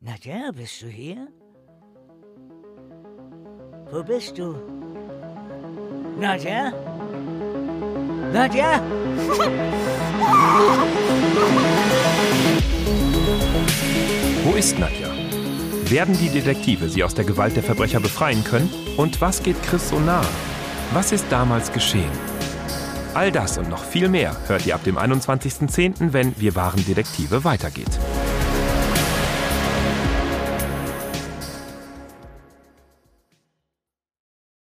Nadja, bist du hier? Wo bist du? Nadja? Nadja? Wo ist Nadja? Werden die Detektive sie aus der Gewalt der Verbrecher befreien können? Und was geht Chris so nahe? Was ist damals geschehen? All das und noch viel mehr hört ihr ab dem 21.10., wenn Wir waren Detektive weitergeht.